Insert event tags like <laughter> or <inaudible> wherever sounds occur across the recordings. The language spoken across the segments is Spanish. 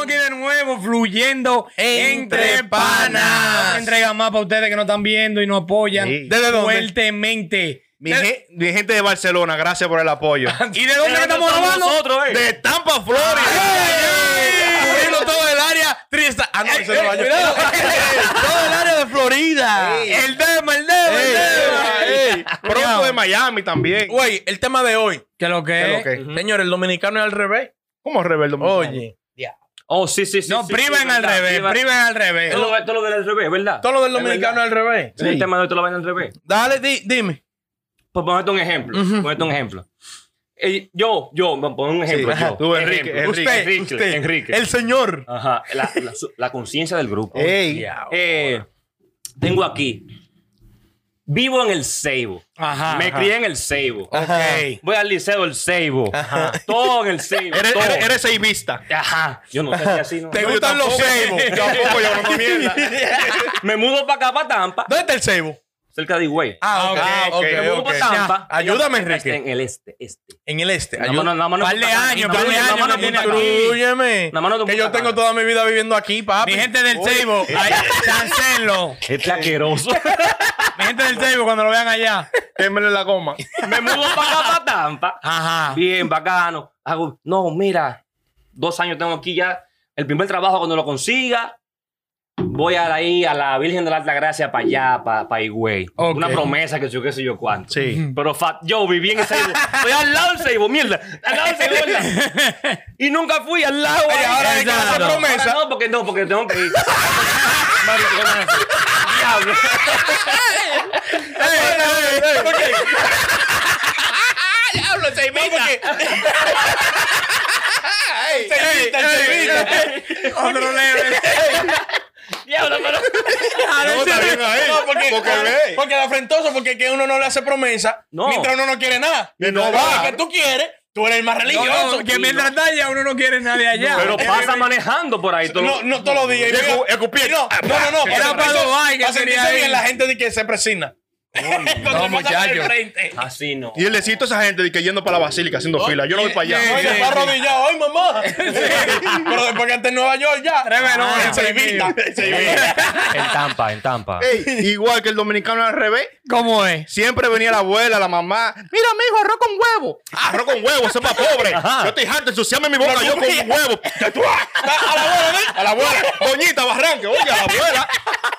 estamos aquí de nuevo fluyendo Entre entre, panas. Entrega más para ustedes que nos están viendo y nos apoyan Sí. ¿Desde dónde? fuertemente. Mi, ge- mi gente de Barcelona, gracias por el apoyo. <laughs> ¿Y de dónde estamos grabando? nosotros, eh. de Tampa, Florida. Cubriendo todo el área triste. Ah, no, es <laughs> todo el área de Florida. El tema, el tema, el ey, <laughs> Pronto de Miami también. Güey, el tema de hoy. ¿Qué lo que ¿Qué es? lo que? Señor, el dominicano es al revés. ¿Cómo es rebelde? Oye, Oh, sí, sí, sí. No, sí, priven sí, al verdad, revés, priva- priven al revés. Todo lo, todo lo del revés, ¿verdad? todo lo del dominicano al revés. El tema de hoy te lo al revés. Dale, di- dime. Pues ponerte un ejemplo. Ujú. Ponerte un ejemplo. Eh, yo, yo, me pongo un ejemplo. yo. Tú, Enrique, Ejemplo. Enrique. usted, Enrique, usted, Enrique. el señor. Ajá. La, la, conciencia del grupo. Ey. Eh, tengo aquí. Vivo en el Seibo. Ajá. Me ajá. crié en el Seibo. Ok. Voy al liceo del Seibo. Todo en el Seibo. Eres, todo. eres, eres seivista. Ajá. Yo no sé si así no. ¿Te gustan los cebos? <laughs> Yo tampoco, yo no mierda. Me mudo para acá, para Tampa, ¿Dónde está el cebo? Cerca de Higüey. Ah, ok, Ah, ok, ok, Me mudo ok. para Tampa. Ayúdame, Enrique. En el este, este. En el este. No- no Par de Cana, años, par de años más que yo tengo toda mi vida viviendo aquí, papi. Mi gente del Seibo, ay, chancelo. Este asqueroso. Mi gente del Seibo, cuando lo vean allá. Quémele la goma. Me mudo para acá, para Tampa. Ajá. Bien, bacano. Hago, no, mira, dos años tengo aquí ya. El primer trabajo cuando lo consiga, voy a ahí a la Virgen de la Alta Gracia para allá, para pa Higüey. Ok. Una promesa que yo qué sé yo cuánto. Sí. Pero fa- yo viví en Seibo. Estoy al lado del Seibo, mierda. Al lado del Seibo, ¿verdad? <laughs> Y nunca fui al lado. Ahí. ahora hay que hacer Ahora promesa. No, porque no, porque tengo que ir. Diablo. <laughs> Diablo, seivita. <laughs> Seivita, seivita. Otro leve. Diablo, pero. <laughs> No, está bien ahí. No, porque, Porque ve. porque de afrentoso, porque que uno no le hace promesa No. mientras uno no quiere nada. Y no va. que tú quieres, tú eres el más religioso. No, que mientras talla uno no quiere nadie allá. Pero pasa manejando por ahí todo. No, no todos los días. No, no, no. para que sentirse ir. bien la gente de que se presina. <laughs> No, el frente. Así no. Y él le cito a esa gente de que yendo para la basílica haciendo fila. Yo no voy para allá. sí, Oye, sí, está arrodillado. ¡Ay, mamá! <laughs> Pero después que está en Nueva York ya. Velones, Ah, se evita. Se evita. En Tampa, en Tampa. Ey, igual que el dominicano al revés. ¿Cómo es? Siempre venía la abuela, la mamá. Mira, mijo, arroz con huevo. Ah, arroz con huevo, eso es para pobre. Ajá. Yo estoy harto, ensuciame mi boca yo con huevo. A la abuela, ¿ves? A la abuela, doñita Barranque, oye, a la abuela.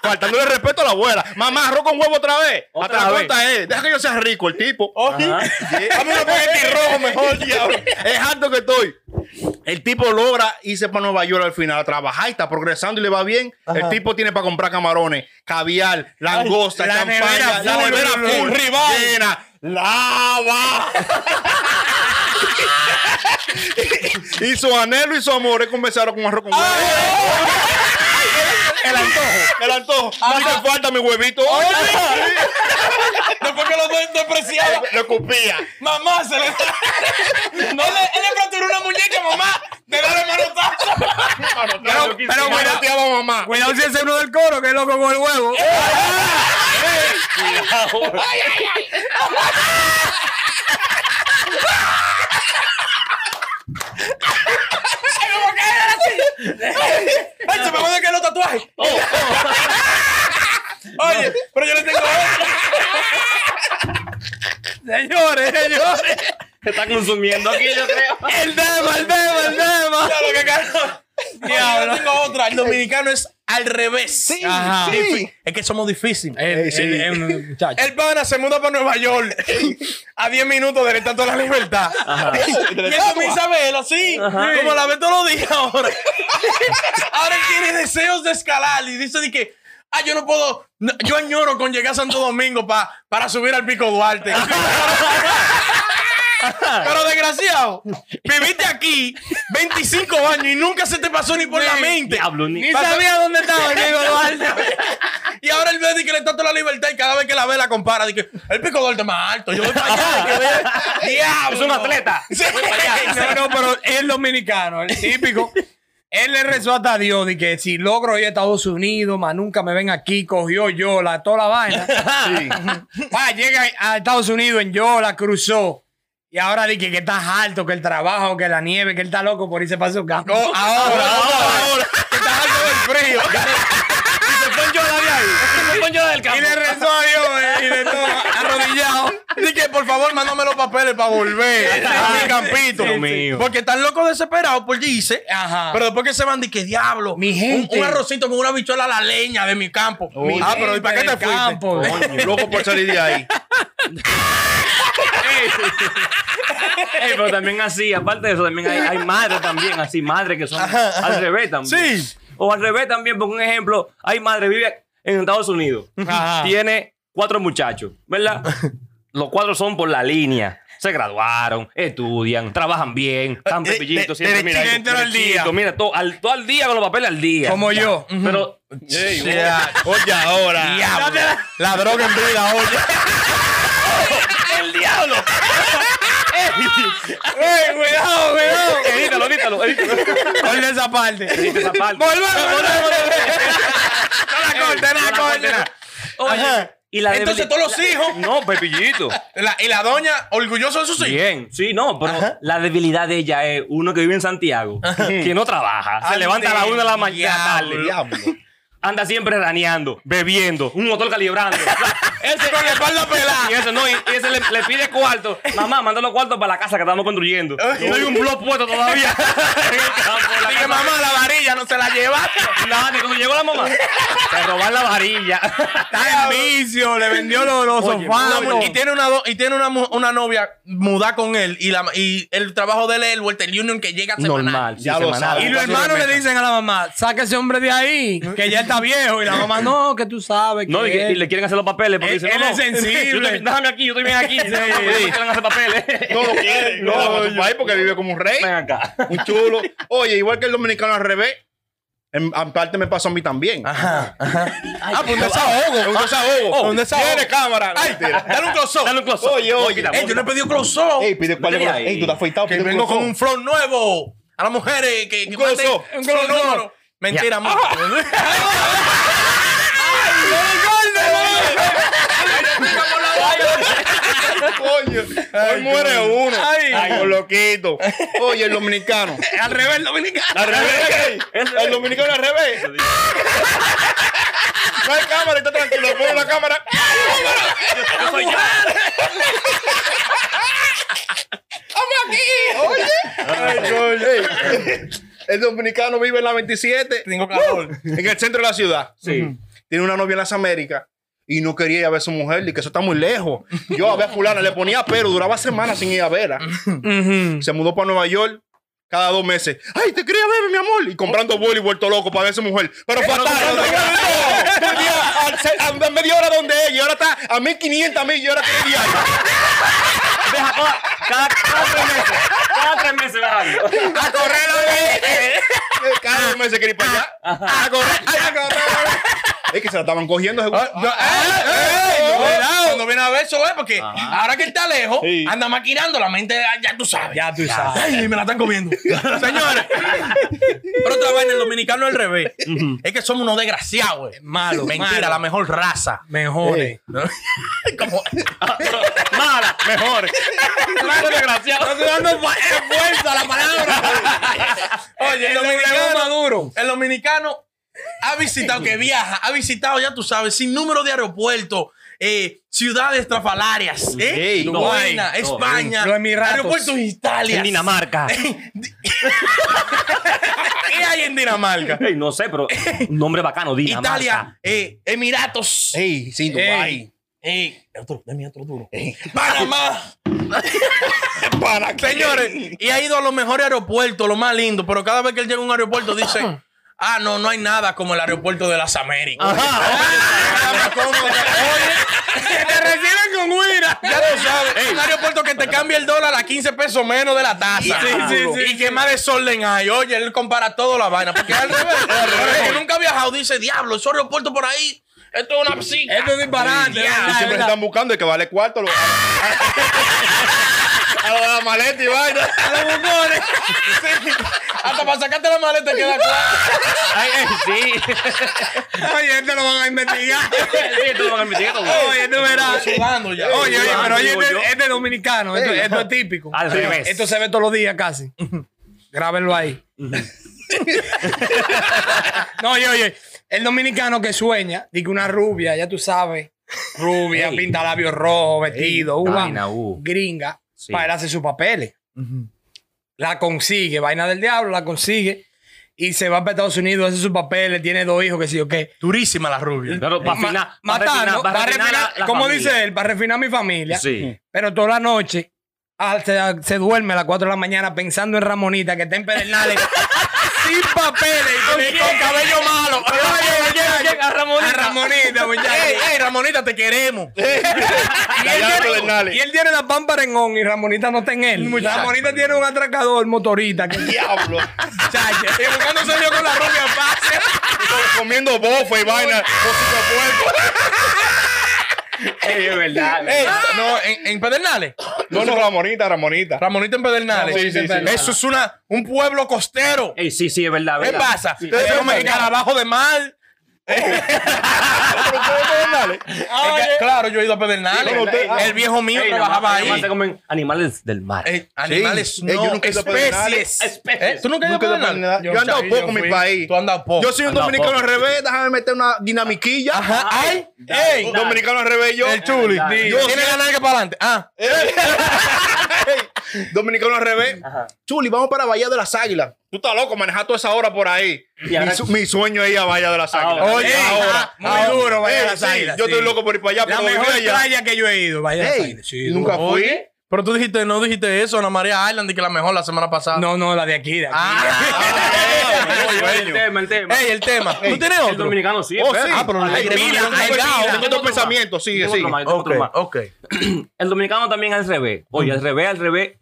Faltándole respeto a la abuela. Mamá, arroz con huevo otra vez. La es, deja que yo sea rico, el tipo. Oye, dame un espagueti rojo mejor, <laughs> diablo. Es harto que estoy. El tipo logra irse para Nueva York al final a trabajar y está progresando y le va bien. El tipo tiene para comprar camarones, caviar, langosta, la champaña, nevera la nevera full, full, rival. llena, lava. <laughs> <laughs> y su anhelo y su amor es conversar con arroz con huevo. El antojo, el antojo. No hace falta mi huevito. Después que lo de- despreciaba. Le escupía. Mamá se le. él, le- él le fracturó una muñeca, mamá. De darle manotazo. Pero, pero cuidado, mamá. cuidado si ese uno del coro que es loco con el huevo. Ay, se me van a caer los tatuajes. Oye, pero yo le tengo otro. Señores, señores. Se está consumiendo aquí, yo creo. El tema, el tema, el tema. Ya lo que. Oye, yo tengo otra. El dominicano es al revés. Sí, Ajá. Es que somos difíciles. El, sí. el- el muchacho. El pana se muda para Nueva York a 10 minutos del Estatua de la Libertad. Y él comienza a verlo así, como la ve todos los días ahora. <laughs> deseos de escalar y dice de que, ah, yo no puedo, no, yo añoro con llegar a Santo Domingo pa- para subir al Pico Duarte. <laughs> Pero desgraciado, viviste aquí 25 años y nunca se te pasó ni por la mente. Diablo, ni. Ni sabía dónde estaba el amigo <laughs> Duarte. Y ahora él ve que el libertad y cada vez que la ve la compara. Dice, el pico gordo es más alto. Yo voy para allá. ¡Diablo! <laughs> Es un atleta. Sí. No, no, pero el dominicano, el típico. Él le rezó hasta a Dios de que si logro ir a Estados Unidos, más nunca me ven aquí, cogió Yola, toda la vaina. <laughs> Sí. Pa, <laughs> llega a Estados Unidos en Yola, cruzó. Y ahora dice que está alto, que el trabajo, que la nieve, que él está loco por irse para su campo. No, ahora, <laughs> ahora. Que estás harto del frío. Se fue en Yola de ahí. Del campo. Y le rezó a Dios eh, y de todo, arrodillado. Dice, por favor, mándame los papeles para volver a mi campito. Dios mío. Porque están locos desesperados por irse. Ajá. Pero después que se van, dice, diablo. Mi un- gente. Un, arrocito con una bichuela a la leña de mi campo. Mi ah, pero ¿y para qué te del fuiste? campo. Loco por salir de ahí. <laughs> Ey, pero también así, aparte de eso, también hay, hay madres también, así, madres que son al revés también. Sí. O al revés también, porque un ejemplo, hay madre, vive en Estados Unidos, Ajá. tiene cuatro muchachos, ¿verdad? <laughs> Los cuatro son por la línea. Se graduaron, estudian, trabajan bien, están Eh, pepillitos, de- siempre mira, ahí, al día. Mira, todo al, todo al día con los papeles al día. Como yo. Pero Oye, ahora. Diablo. La droga en vida, oye. <laughs> el diablo. <laughs> ¡Ey, cuidado, cuidado! edítalo, edítalo, edítalo. Ponle esa parte. Edita esa parte. Volvemos, volvemos. No la corte, la corte. Oye, Ajá. y la Entonces, todos los hijos. No, Pepillito. La- y la doña, orgulloso de sus hijos. Bien, sí, no, pero la debilidad de ella es uno que vive en Santiago, que no trabaja, se levanta a la una de la mañana diablo. Anda siempre raneando, bebiendo, un motor calibrando. <laughs> ese Con la espalda pelada. Y eso no, y y ese le, le pide cuarto. Mamá, manda los cuartos para la casa que estamos construyendo. Y no hay un blog puesto todavía. <laughs> Dije, mamá, la varilla no se la lleva. Nada, que cuando llegó la mamá, se robar la varilla. Está en vicio, le vendió los, los Oye, sofás. Y tiene una y tiene una, una novia mudada con él y la y el trabajo de él es el Walter Union que llega semanal. Normal, sí, Ya lo sabes. Y los hermanos le dicen a la mamá, saca ese hombre de ahí, que ya está viejo. Y la mamá, no, que tú sabes que No, y, que- y le quieren hacer los papeles porque Él- dicen, él no, es no, sensible. yo déjame aquí, yo estoy bien aquí. Sí, no, no, no quieren hacer papeles. No lo quiere. <laughs> No, no, país porque vive como un rey. Ven acá. Un chulo. Oye, igual que el dominicano al revés. En, en parte me pasó a mí también. Ajá, ajá. Ah, pues un desahogo. Un desahogo. un desahogo. Tiene cámara. No, Ay, dale un close-up. Dale un close-up. Oye, oye. Ey, yo no he pedido close-up. Ey, pide cuál. Ey, tú te has afeitado. que vengo con un flow nuevo. A las mujeres que, que Un número. Mentira, amor. <laughs> Coño, hoy muere uno. Ay. Por loquito. Oye, el dominicano. Al revés, el dominicano. Al revés. El dominicano al revés. No hay cámara, está tranquilo. Pon la cámara. Yo soy yo. Ay, coño. El dominicano vive en la 27. Tengo calor. En el centro de la ciudad. Sí. Tiene una novia en las Américas. Y no quería ir a ver a su mujer, y que eso está muy lejos. Yo a ver a fulana, le ponía pero, duraba semanas sin ir a verla. Se mudó para Nueva York cada dos meses. Ay, te quería ver, mi amor. Y comprando boli vuelto loco para ver a su mujer. Pero fatal. a, a media hora donde ella. Y ahora está a 1500 mil y ahora tres días. Deja toda- cada, cada tres meses. Cada tres meses dejando. A correr la <laughs> Cada dos meses quiere ir para allá. A correr, a correr. Es que se la estaban cogiendo. Ah, no, eh, eh, no. cuidado. Cuando viene a ver eso, es porque ahora que él está lejos, Sí. anda maquinando la mente, ah, ya tú sabes. Ya tú sabes. Ay, me la están comiendo. <laughs> Señores. Pero otra vaina, el dominicano al revés. Es que somos unos desgraciados, güey. Malo, Mentira, malo. la mejor raza. Mejores. <laughs> Como- <laughs> Mala, mejor. Claro, desgraciado. Estoy dando fu- eh, fuerza a la palabra. Oye, el El dominicano dominicano, maduro. el dominicano ha visitado, que viaja, ha visitado, ya tú sabes, sin número de aeropuertos, eh, ciudades estrafalarias, eh, Ey, España, los Emiratos. aeropuertos Italia. En Dinamarca. <laughs> ¿Qué hay en Dinamarca? Ey, no sé, pero un nombre bacano, Dinamarca. Italia, eh, Emiratos, Ey, sí, Dubái. eh, otro, dame otro duro. Panamá. <laughs> Para, señores, y ha ido a los mejores aeropuertos, lo más lindo, pero cada vez que él llega a un aeropuerto dice, ah, no, no hay nada como el aeropuerto de las Américas. Ah, cómodo. Oye, Te reciben con huira. ya lo sabes, un aeropuerto que te cambia el dólar a 15 pesos menos de la tasa. Sí, sí, sí, y que más desorden hay. Oye, él compara todo la vaina, porque al revés. El que nunca ha viajado dice, diablo, esos aeropuertos por ahí Esto es una psica. Esto es disparate. Y siempre se están buscando el que vale cuarto. a lo- A lo de la maleta y vaina. A los bucones. Hasta para sacarte la maleta queda claro. Ay, ay, sí. Oye, esto lo van a investigar. sí, esto lo van a investigar todo. Oye, tú verás. Sudando ya. Oye, oye, pero oye, digo este, este es dominicano. Esto, esto es típico. Al revés. Esto se ve todos los días casi. Grábenlo ahí. no, oye, oye. El dominicano que sueña, dice una rubia, ya tú sabes. Rubia, Ey. pinta labios rojos, vestido, uva, vaina, uh. gringa, Sí. para él hacer sus papeles. La consigue, vaina del diablo, la consigue. Y se va para Estados Unidos, hace sus papeles, tiene dos hijos, que sí o qué. Durísima la rubia. Pero para afinar, matando, para para refinar refinar, la- la como familia. dice él, para refinar mi familia. Sí. Pero toda la noche ah, se, se duerme a las 4 de la mañana pensando en Ramonita, que está en Pedernales, <laughs> sin papeles y con, cabello malo. A Ramonita. A Ramonita, <laughs> muchacho. Ey, ey, Ramonita, te queremos. <laughs> Y él, tiene, la pámpara en on y Ramonita no está en él. Ramonita tiene un atracador motorista que Diablo. chache. Y buscándose yo con la rubia fácil. Comiendo bofa y vaina. Puerco. <laughs> <laughs> Ey, es verdad. Ey, no, en, en Pedernales. No, no, Ramonita, Ramonita. Ramonita en Pedernales. Sí, sí, sí. Eso es una, un pueblo costero. Ey, sí, sí, es verdad. ¿Qué verdad. pasa? Sí. Ustedes son mexicanos abajo de mar. <laughs> claro, yo he ido a Pedernales. El viejo mío Ey, trabajaba ahí. se comen animales del mar. Ey, animales Sí. no, Ey, yo nunca he ido a Pedernales. especies. Especies. ¿Eh? ¿Tú nunca has ido a Pedernales? Yo he andado poco en mi país. Tú andado poco. Yo soy un dominicano al revés. Déjame meter una dinamiquilla. Ajá. Ay, dominicano al revés yo. El chuli. tiene la nalga para adelante. Ah. <laughs> Dominicano al revés. Ajá. Chuli, vamos para Bahía de las Águilas. Tú estás loco manejar toda esa hora por ahí. Mi, su- mi sueño es ir a Bahía de las Águilas. Ahora. Oye, ahora. muy ahora. duro, Bahía de las sí, Águilas, Yo estoy loco por ir para allá, La mejor playa que yo he ido. Vaya Ey, sí, nunca duro. fui. Pero tú dijiste, no dijiste eso, Ana María Island, y que la mejor la semana pasada. No, no, la de aquí, de aquí. Ah, <laughs> Oye, sueño. el tema, el tema. Ey, el tema. ¿Tú tienes El dominicano sí. Oh, sí. Ah, pero Ay, hay tengo- otro pensamiento, sigue, sigue. otro más, tengo Ok, otro más. ok. <clears throat> El dominicano también al revés. Oye, al revés, al revés.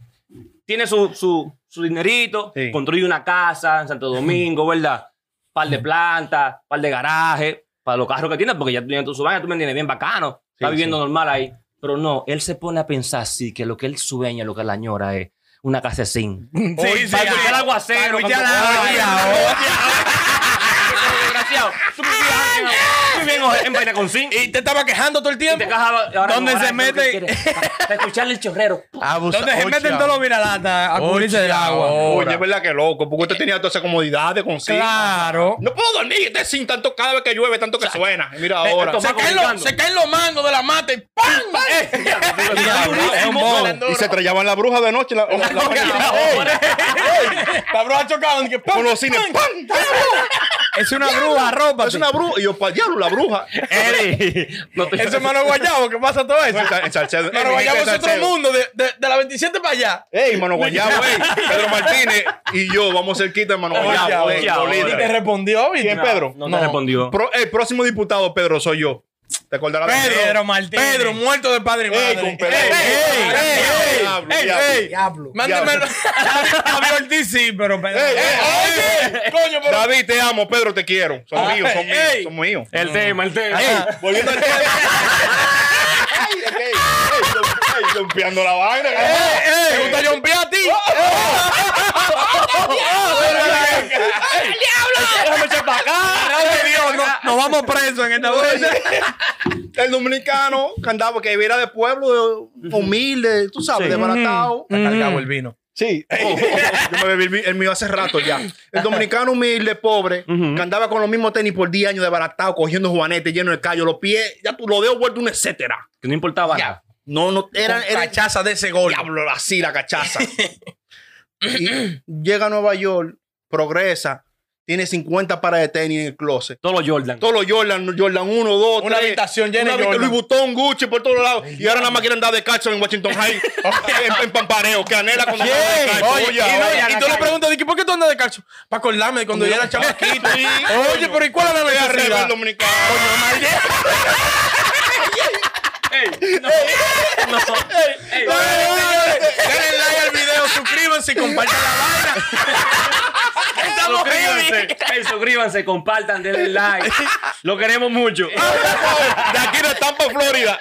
Tiene su, su, su dinerito, Sí. construye una casa en Santo Domingo, <clears throat> ¿verdad? Par de plantas, par de garajes, para los carros que tiene, porque ya tiene tu su vaina, tú me entiendes, bien bacano. Está Sí, viviendo sí. normal ahí. Pero no, él se pone a pensar así, que lo que él sueña, lo que él añora es una casa sin. Sí, sí, para escuchar ah, aguacero. para escuchar. <laughs> <laughs> Desgraciado. En- vaina con zinc. Y te estaba quejando todo el Y tiempo. te cajaba. ahora ¿Dónde no, ahora se mete? Para, escucharle el chorrero. <laughs> Abusa- Donde se Oye, meten todos los viralatas a cubrirse del agua. Oye, es verdad que loco, porque usted tenía toda esa comodidad de consigo. Claro. No puedo dormir, este sin tanto cada vez que llueve, tanto que suena. Mira ahora. esto Se caen, los, comunicando. se caen los mangos de la mata y ¡pam! Y se estrellaban la bruja de noche. La, <laughs> la- la- La bruja chocaban. con los cines. ¡pam! Es una bruja, ropa. Es una bruja. Y yo, para diablo, la bruja. Eri, <laughs> no te- Ese <laughs> mano guayabo, ¿qué pasa todo eso? En Salcedo. Mano guayabo es otro mundo, de, de, de la 27 para allá. Ey, mano guayabo, ey. <laughs> Pedro Martínez y yo vamos cerquita de mano guayabo. Y te respondió, ¿viste? ¿Quién, Pedro? No te respondió. Pro- el próximo diputado, Pedro, soy yo. ¿Te acordarás de Pedro Martínez. Pedro, muerto de padre y madre. Ey, con Pedro. Ey, ey, ey, ey, Diablo, ey, diablo. ey. Diablo. Mándemelo. Javier Ortiz sí, pero Pedro. Ey, ey, Oye, coño, pero... David, te amo, Pedro, te quiero. Son Ah, míos, son míos, ey. son míos. El tema, el tema. Ey, volviendo al tema. Ey, ey, ey, ey, la vaina. ¿Te gusta jumpear a ti? Para acá. Dios, no- nos vamos presos en esta vuelta. <laughs> El dominicano que andaba, que era de pueblo, de- humilde, tú sabes, Sí. desbaratado. Está cargado el vino. Sí, <laughs> yo me bebí el mío hace rato ya. El dominicano humilde, pobre, que andaba con los mismos tenis por 10 años desbaratado, cogiendo juanetes llenos de callo, los pies, ya tú lo dedos vuelto un etcétera. Que no importaba Ya. No, no, era, Con era cachaza de ese gol. diablo, así la cachaza. <laughs> y llega a Nueva York, progresa, tiene 50 pares de tenis en el closet. Todos los Jordan. Todos los Jordan, Jordan 1, 2, 3. Una habitación llena de Louis Jordan. Vuitton, Gucci por todos lados. Y ahora nada más quieren dar de cacho en Washington High. <laughs> <laughs> en, en pampareo, que anhela cuando anda de cacho. Oye, Oye, y, no- ahora. y tú le preguntas, ¿de qué- ¿por qué tú andas de calcio? Para acordarme de cuando yo era chamaquito. Oye, pero ¿y cuál es la necesidad? dominicano. Ey, no. No. Ey. Denle like al video, suscríbanse y compartan la vaina. Estamos suscríbanse, heavy. ey, suscríbanse, compartan, denle like. Lo queremos mucho. <laughs> De aquí de Tampa, Florida.